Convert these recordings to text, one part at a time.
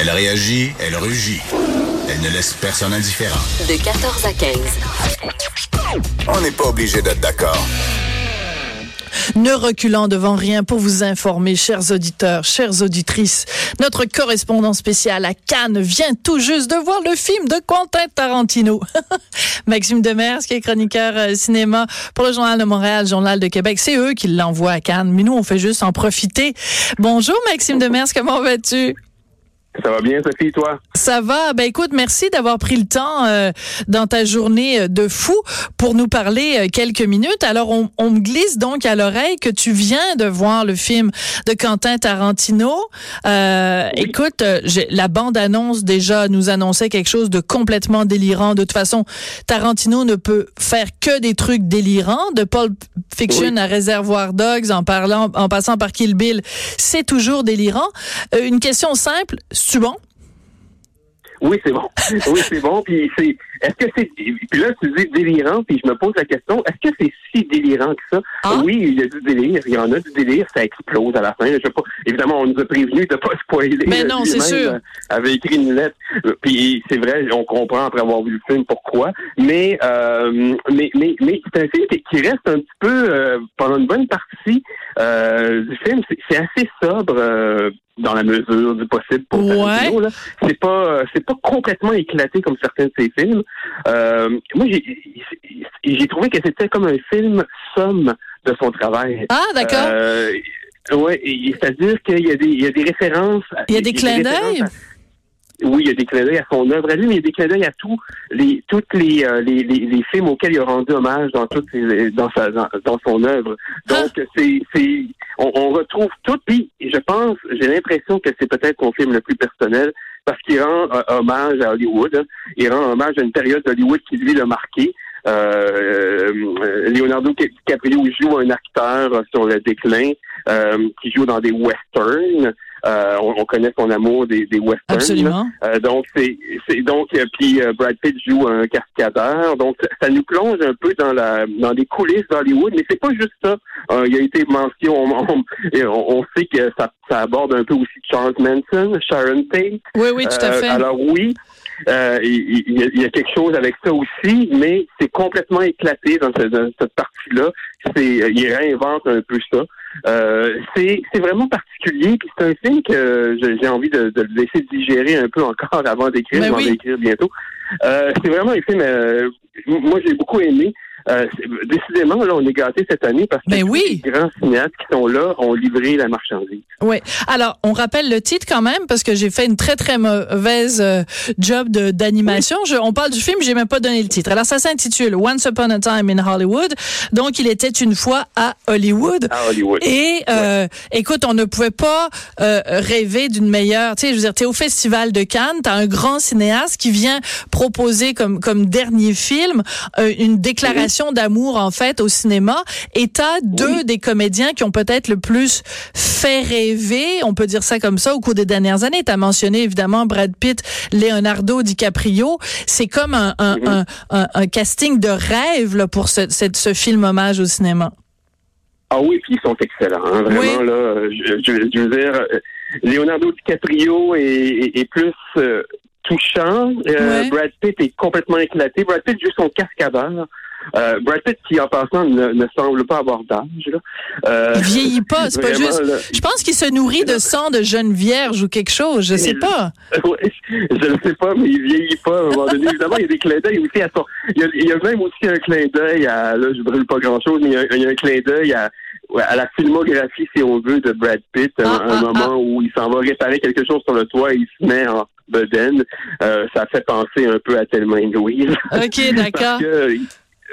Elle réagit, elle rugit. Elle ne laisse personne indifférent. De 14 à 15. On n'est pas obligé d'être d'accord. Ne reculant devant rien pour vous informer, chers auditeurs, chères auditrices. Notre correspondant spécial à Cannes vient tout juste de voir le film de Quentin Tarantino. Maxime Demers, qui est chroniqueur euh, cinéma pour le Journal de Montréal, Journal de Québec. C'est eux qui l'envoient à Cannes, mais nous, on fait juste en profiter. Bonjour, Maxime Demers, comment vas-tu? Ça va bien, Sophie, toi? Ça va. Ben écoute, merci d'avoir pris le temps euh, dans ta journée euh, de fou pour nous parler euh, quelques minutes. Alors, on, on, me glisse donc à l'oreille que tu viens de voir le film de Quentin Tarantino. Euh, Écoute, la bande-annonce déjà nous annonçait quelque chose de complètement délirant. De toute façon, Tarantino ne peut faire que des trucs délirants. De Pulp Fiction à Réservoir Dogs, en parlant, en passant par Kill Bill, c'est toujours délirant. une question simple c'est bon? Oui, c'est bon. Oui, c'est bon. Puis c'est, est-ce que c'est, puis là tu dis délirant, puis je me pose la question, est-ce que c'est si délirant que ça? Ah. Oui, il y a du délire, il y en a du délire, ça explose à la fin. Je sais pas. Évidemment, on nous a prévenu de pas spoiler. Mais non, c'est sûr. Euh, avait écrit une lettre. Puis c'est vrai, on comprend après avoir vu le film pourquoi. Mais euh, mais mais mais c'est un film qui reste un petit peu euh, pendant une bonne partie euh, du film. C'est assez sobre dans la mesure du possible pour ouais. C'est pas c'est pas complètement éclaté comme certains de ses films. Euh, moi j'ai trouvé que c'était comme un film somme de son travail. Ah d'accord. Euh, oui, c'est-à-dire qu'il y a des il y a des références. Il y a des clins d'œil oui, il y a des clins d'œil à son œuvre à lui, mais il y a des clins d'œil à tous les toutes les, euh, les, les, films auxquels il a rendu hommage dans toutes dans sa dans, son œuvre. Donc ah. c'est c'est on, on, retrouve tout. Puis je pense, j'ai l'impression que c'est peut-être son film le plus personnel parce qu'il rend euh, hommage à Hollywood. Hein. Il rend hommage à une période d'Hollywood qui lui l'a marqué. Euh, Leonardo DiCaprio joue un acteur sur le déclin qui joue dans des westerns. Euh, on, connaît son amour des, des westerns. Absolument. Euh, donc c'est c'est donc euh, puis Brad Pitt joue un cascadeur. Donc ça, nous plonge un peu dans la dans les coulisses d'Hollywood, mais c'est pas juste ça. il a été mention, on, on, sait que ça, ça, aborde un peu aussi Charles Manson, Sharon Tate. Oui, oui, tout à fait. Alors oui, euh, il, y a, quelque chose avec ça aussi, mais c'est complètement éclaté dans, cette partie-là. C'est, il réinvente un peu ça. Euh, c'est, vraiment particulier. Puis c'est un film que j'ai envie de, de, le laisser digérer un peu encore avant d'écrire. Ben je vais écrire bientôt. Euh, c'est vraiment un film. Euh, moi, j'ai beaucoup aimé. Euh, décidément, là, on est gâtés cette année parce que ben oui. les grands cinéastes qui sont là ont livré la marchandise. Oui. Alors, on rappelle le titre quand même parce que j'ai fait une très très mauvaise euh, job d'animation. On parle du film, j'ai même pas donné le titre. Alors, ça s'intitule Once Upon a Time in Hollywood. Donc, il était une fois à Hollywood. À Hollywood. Et euh, écoute, on ne pouvait pas euh, rêver d'une meilleure. Tu sais, je veux dire, t'es au Festival de Cannes, t'as un grand cinéaste qui vient proposer comme comme dernier film une déclaration d'amour en fait au cinéma et t'as deux des comédiens qui ont peut-être le plus fait rêver, on peut dire ça comme ça au cours des dernières années. T'as mentionné évidemment Brad Pitt, Leonardo DiCaprio. C'est comme un, un, mm-hmm. un, un, casting de rêve là, pour ce, ce film hommage au cinéma. Ah oui, puis ils sont excellents. Hein, vraiment, là, je, veux dire, Leonardo DiCaprio est, est, plus euh, touchant. Euh, Brad Pitt est complètement éclaté. Brad Pitt joue son cascadeur. Euh, Brad Pitt, qui en passant ne, semble pas avoir d'âge. Euh, il vieillit pas, c'est pas juste. Je pense qu'il se nourrit de sang de jeune vierge ou quelque chose, je sais pas. Oui, je ne sais pas, mais il vieillit pas à un moment donné. Évidemment, il y a des clins d'œil aussi à son. Il y, a, même aussi un clin d'œil à. Là, je brûle pas grand-chose, mais il y, a, un clin d'œil à à la filmographie, si on veut, de Brad Pitt, un, ah, ah, moment ah. où il s'en va réparer quelque chose sur le toit et il se met en bedaine. Euh, ça fait penser un peu à Thelma Louise. OK, d'accord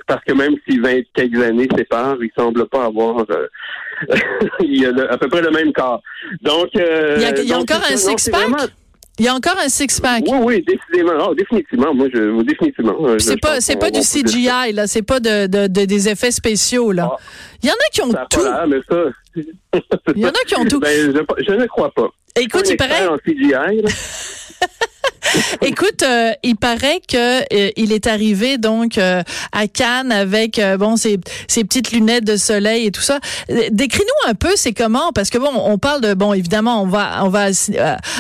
parce que même si 20 quelques années séparent, il semble pas avoir euh, il a à peu près le même corps. Donc euh, il y a, encore un six-pack? Il y a encore un six-pack? Oui, oui, décidément. Oh, définitivement. Moi, je, définitivement. Euh, c'est pas, c'est pas du CGI, là. C'est pas de, de, des effets spéciaux, là. Ah. il y en a qui ont tout. mais ça... il y en a qui ont tout. Ben, je, je, ne crois pas. Écoute, il paraît. En CGI, Écoute, euh, il paraît que euh, il est arrivé donc euh, à Cannes avec bon ses, ses petites lunettes de soleil et tout ça. Décris-nous un peu c'est comment parce que bon on parle de bon évidemment on va on va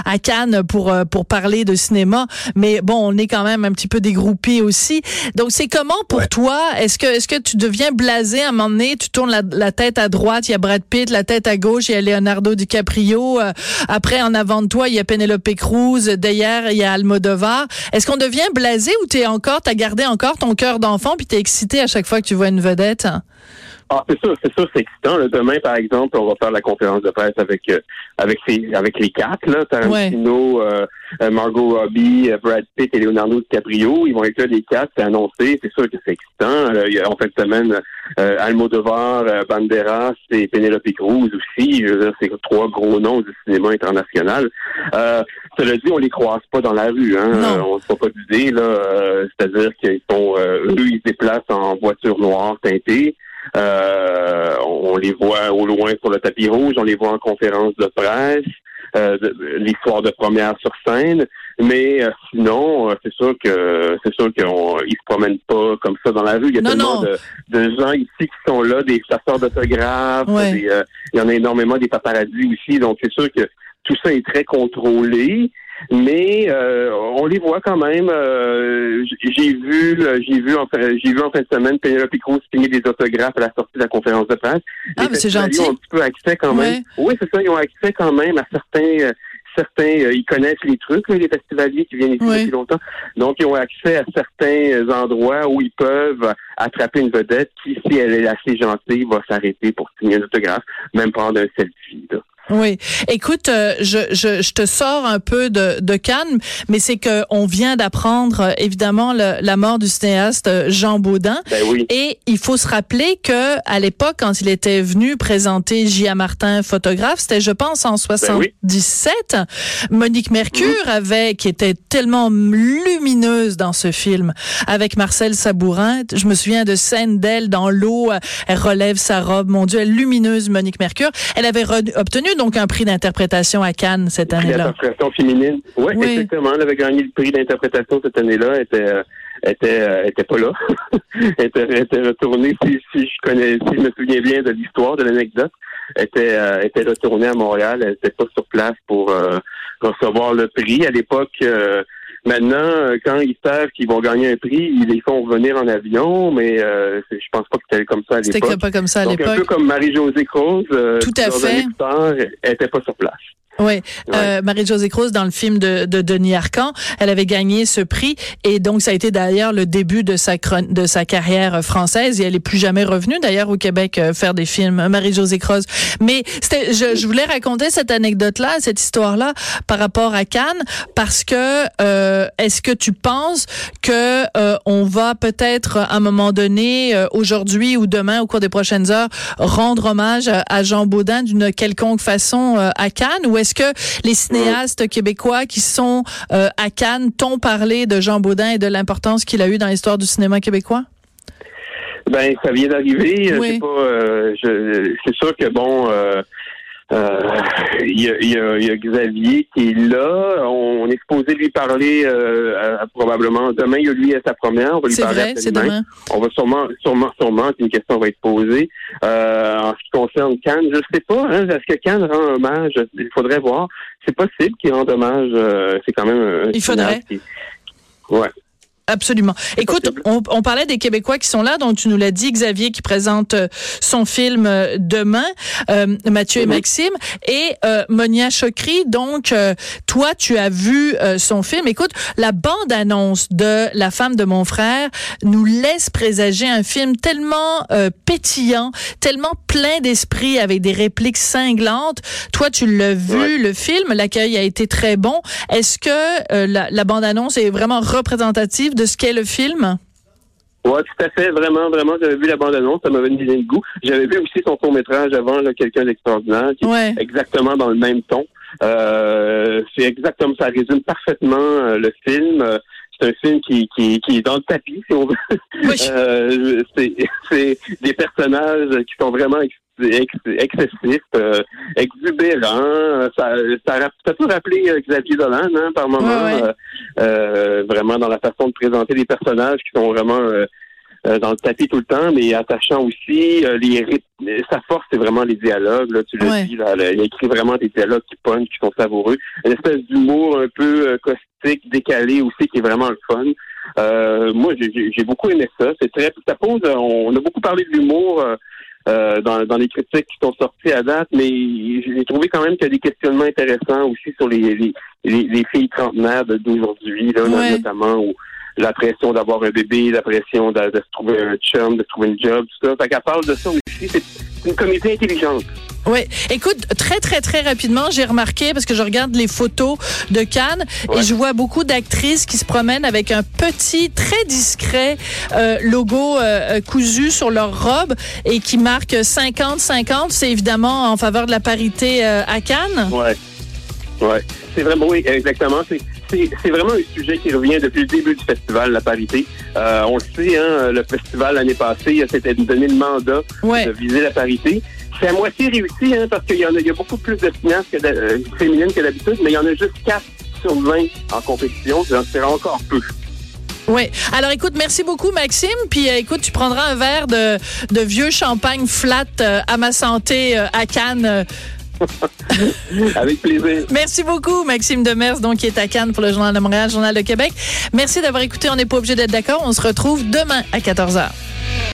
à, Cannes pour pour parler de cinéma mais bon on est quand même un petit peu dégroupé aussi. Donc c'est comment pour toi Est-ce que est-ce que tu deviens blasé à un moment donné Tu tournes la, la, tête à droite, il y a Brad Pitt, la tête à gauche, il y a Leonardo DiCaprio. après en avant de toi il y a Penelope Cruz. Derrière il y a Almodovar. Est-ce qu'on devient blasé ou t'es encore, t'as gardé encore ton cœur d'enfant puis t'es excité à chaque fois que tu vois une vedette? Ah, c'est sûr, c'est sûr, c'est excitant. Demain, par exemple, on va faire la conférence de presse avec euh, avec avec les quatre, là, Tarantino, euh, euh, Margot Robbie, Brad Pitt et Leonardo DiCaprio. Ils vont être là les quatre, c'est annoncé. C'est sûr que c'est excitant. il y a, en fin de semaine, Almodovar, Banderas et Penelope Cruz aussi. Je veux dire, c'est trois gros noms du cinéma international. Euh, cela dit, on les croise pas dans la rue. Hein. on ne se pas d'idée, là. C'est-à-dire qu'ils sont, eux, ils se déplacent en voiture noire teintée. Euh, on les voit au loin sur le tapis rouge, on les voit en conférence de presse, euh, l'histoire de première sur scène. Mais euh, sinon, c'est sûr que c'est sûr qu'ils se promènent pas comme ça dans la rue. Il y a tellement De, gens ici qui sont là, des chasseurs d'autographes, il y en a énormément des paparazzis aussi. Donc c'est sûr que tout ça est très contrôlé mais euh, on les voit quand même. Euh, j'ai vu, euh, j'ai vu en j'ai vu en fin de semaine Penelope Cruz signer des autographes à la sortie de la conférence de presse. Ah, mais c'est gentil. Ils ont un petit peu accès quand même. Oui, c'est ça. Ils ont accès quand même à certains. certains, ils connaissent les trucs, les festivaliers qui viennent ici depuis longtemps. Donc, ils ont accès à certains endroits où ils peuvent attraper une vedette qui, si elle est assez gentille, va s'arrêter pour signer un autographe, même prendre un selfie. Là. Oui. Écoute, euh, je, je, je, te sors un peu de, de Cannes, mais c'est que on vient d'apprendre euh, évidemment la mort du cinéaste euh, Jean Baudin. Ben oui. Et il faut se rappeler que à l'époque, quand il était venu présenter J.A. Martin, photographe, c'était je pense en 77. Ben Monique Mercure mhm. avait, qui était tellement lumineuse dans ce film, avec Marcel Sabourin. Je me souviens de scènes d'elle dans l'eau. Elle relève sa robe, mon Dieu, elle lumineuse Monique Mercure. Elle avait obtenu donc un prix d'interprétation à Cannes cette année-là? D'interprétation féminine. Ouais, oui, exactement. Elle avait gagné le prix d'interprétation cette année-là. Elle était, euh, était, euh, était pas là. elle, était, était retournée, si, si je connais, si je me souviens bien de l'histoire, de l'anecdote, était, euh, était retournée à Montréal. Elle n'était pas sur place pour recevoir le prix. À l'époque, Maintenant, quand ils savent qu'ils vont gagner un prix, ils les font revenir en avion, mais euh, je pense pas que c'était comme ça à l'époque. C'était pas comme ça à l'époque. Un peu comme Marie-Josée Croze, Tout à fait. elle était pas sur place. Oui, euh, Marie-Josée Croze dans le film de, de, Denis Arcan, elle avait gagné ce prix et donc ça a été d'ailleurs le début de sa de sa carrière française et elle est plus jamais revenue d'ailleurs au Québec euh, faire des films Marie-Josée Croze. Mais c'était je, je, voulais raconter cette anecdote là, cette histoire là par rapport à Cannes parce que euh, est-ce que tu penses que euh, on va peut-être à un moment donné euh, aujourd'hui ou demain au cours des prochaines heures rendre hommage à Jean Baudin d'une quelconque façon à Cannes ou est-ce que les cinéastes québécois qui sont euh, à Cannes t'ont parlé de Jean Baudin et de l'importance qu'il a eu dans l'histoire du cinéma québécois? Ben, ça vient d'arriver. Euh, c'est sûr que bon, euh, euh, il y, a, y, a, y, a, Xavier qui est là. On, est supposé lui parler euh, probablement demain. Il y a lui à sa première. On va lui parler vrai, demain. On va sûrement, sûrement, sûrement qu'une question va être posée. Euh, en ce qui concerne Cannes, je sais pas. Hein, Est-ce que Cannes rend hommage? Il faudrait voir. C'est possible qu'il rende hommage. Euh, c'est quand même. Un il faudrait. Ouais. Absolument. Écoute, on, on, parlait des Québécois qui sont là, donc tu nous l'as dit, Xavier qui présente euh, son film euh, demain, euh, Mathieu et. Maxime, et Monia Chokri. Donc, toi, tu as vu son film. Écoute, la bande-annonce de La femme de mon frère nous laisse présager un film tellement pétillant, tellement plein d'esprit, avec des répliques cinglantes. Toi, tu l'as vu, le film, l'accueil a été très bon. Est-ce que la, la bande-annonce est vraiment représentative de ce qu'est le film? Oui, tout à fait. Vraiment, vraiment, j'avais vu la bande-annonce, ça m'avait mis le goût. J'avais vu aussi son court-métrage avant, Quelqu'un d'extraordinaire, qui est exactement dans le même ton. Euh, c'est exactement, ça résume parfaitement euh, le film. c'est un film qui, qui, qui est dans le tapis, si on veut. Euh, c'est, c'est des personnages qui sont vraiment excessifs, euh, exubérants. Ça, ça, ça, peut rappeler Xavier Dolan hein, par moment, Euh, vraiment dans la façon de présenter les personnages qui sont vraiment euh, dans le tapis tout le temps, mais attachant aussi. Euh, les sa force, c'est vraiment les dialogues. Là, tu le dis, là, il écrit vraiment des dialogues qui punch, qui sont savoureux. Une espèce d'humour un peu euh, caustique, décalé aussi, qui est vraiment le fun. moi, j'ai beaucoup aimé ça. C'est très, ça pose. On, a beaucoup parlé de l'humour. Dans, dans, les critiques qui sont sorties à date, mais j'ai trouvé quand même qu'il y a des questionnements intéressants aussi sur les, les, les, filles trentenaires d'aujourd'hui, là, notamment où la pression d'avoir un bébé, la pression de, se trouver un chum, de trouver une job, tout ça. Fait qu'elle parle de ça aussi. Une comédie intelligente. Oui. Écoute, très, très, très rapidement, j'ai remarqué, parce que je regarde les photos de Cannes, et je vois beaucoup d'actrices qui se promènent avec un petit, très discret euh, logo euh, euh, cousu sur leur robe et qui marque 50-50. C'est évidemment en faveur de la parité à Cannes. Oui. Ouais. C'est vraiment, oui, exactement. C'est c'est vraiment un sujet qui revient depuis le début du festival, la parité. Euh, on le sait, hein, le festival l'année passée, c'était donné le mandat de viser la parité. C'est à moitié réussi, hein, parce qu'il y, en a, il y a beaucoup plus de finances que euh, féminines que d'habitude, mais il y en a juste 4 sur 20 en compétition. C'est encore peu. Oui. Alors écoute, merci beaucoup Maxime. Puis euh, écoute, tu prendras un verre de, de vieux champagne flat à ma santé à Cannes Avec plaisir. Merci beaucoup, Maxime Demers, donc, qui est à Cannes pour le Journal de Montréal, Journal de Québec. Merci d'avoir écouté. On n'est pas obligé d'être d'accord. On se retrouve demain à 14h.